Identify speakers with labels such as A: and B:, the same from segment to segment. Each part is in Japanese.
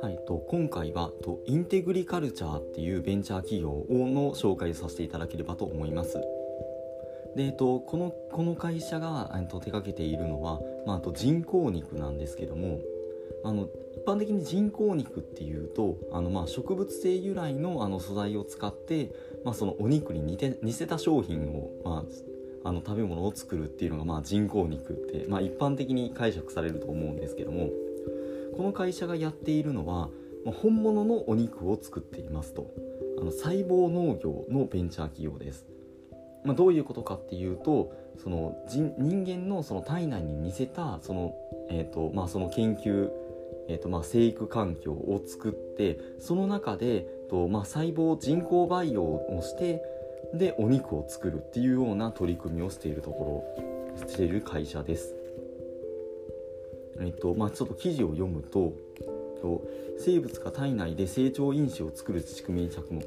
A: はいと今回はとインテグリカルチャーっていうベンチャー企業の紹介させていただければと思います。で、えっと、このこの会社が、えっと、手掛けているのは、まあ、あと人工肉なんですけどもあの一般的に人工肉っていうとあの、まあ、植物性由来のあの素材を使って、まあ、そのお肉に似て似せた商品を、まあ、あの食べ物を作るっていうのが、まあ、人工肉って、まあ、一般的に解釈されると思うんですけどもこの会社がやっているのは、まあ、本物のお肉を作っていますとあの細胞農業のベンチャー企業です。まあ、どういうことかっていうとその人間のその体内に似せたその,、えーとまあ、その研究、えーとまあ、生育環境を作ってその中で、とまあ、細胞人工培養をしてでお肉を作るっていうような取り組みをしているところしている会社です。えっとまあ、ちょっと記事を読むと生物が体内で成長因子を作る仕組みに着目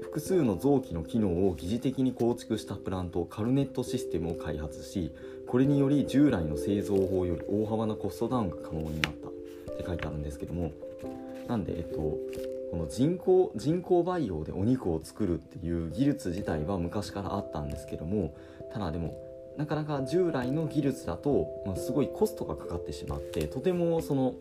A: 複数の臓器の機能を疑似的に構築したプラントカルネットシステムを開発しこれにより従来の製造法より大幅なコストダウンが可能になったって書いてあるんですけどもなんでえっとこの人工人工培養でお肉を作るっていう技術自体は昔からあったんですけどもただでもなかなか従来の技術だと、まあ、すごいコストがかかってしまってとてもその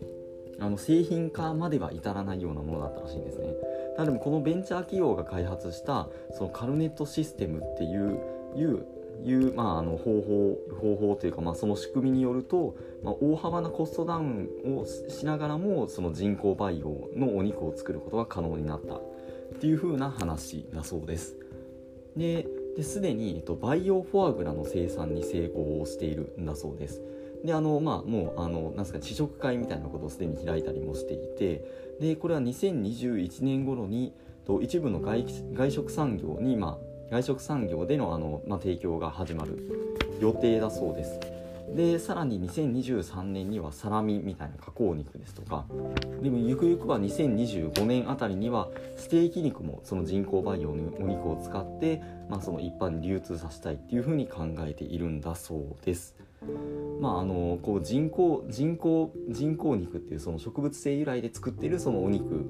A: あの製品化までは至らないようなものだったらしいんですね。ただでもこのベンチャー企業が開発したそのカルネットシステムっていういういう、まあ、あの方法方法というか、まあ、その仕組みによると、まあ、大幅なコストダウンをしながらもその人工培養のお肉を作ることが可能になったっていう風な話だそうです。ですでに、えっと、培養フォアグラの生産に成功をしているんだそうです。であのまあもうあのなんすか試食会みたいなことをすでに開いたりもしていてでこれは2021年頃にと一部の外外食産業に、まあ、外食産業でのあの、まあ、提供が始まる予定だそうですでさらに2023年にはサラミみたいな加工肉ですとかでもゆくゆくは2025年あたりにはステーキ肉もその人工培養のお肉を使って、まあ、その一般に流通させたいっていうふうに考えているんだそうです。まあ、あのこう人工人工人工肉っていうその植物性由来で作ってるそのお肉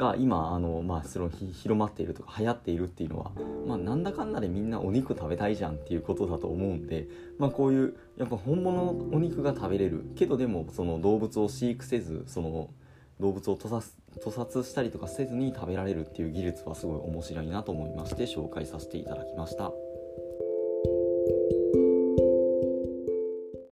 A: が今あの、まあ、その広まっているとか流行っているっていうのは、まあ、なんだかんだでみんなお肉食べたいじゃんっていうことだと思うんで、まあ、こういうやっぱ本物のお肉が食べれるけどでもその動物を飼育せずその動物を屠殺屠殺したりとかせずに食べられるっていう技術はすごい面白いなと思いまして紹介させていただきました。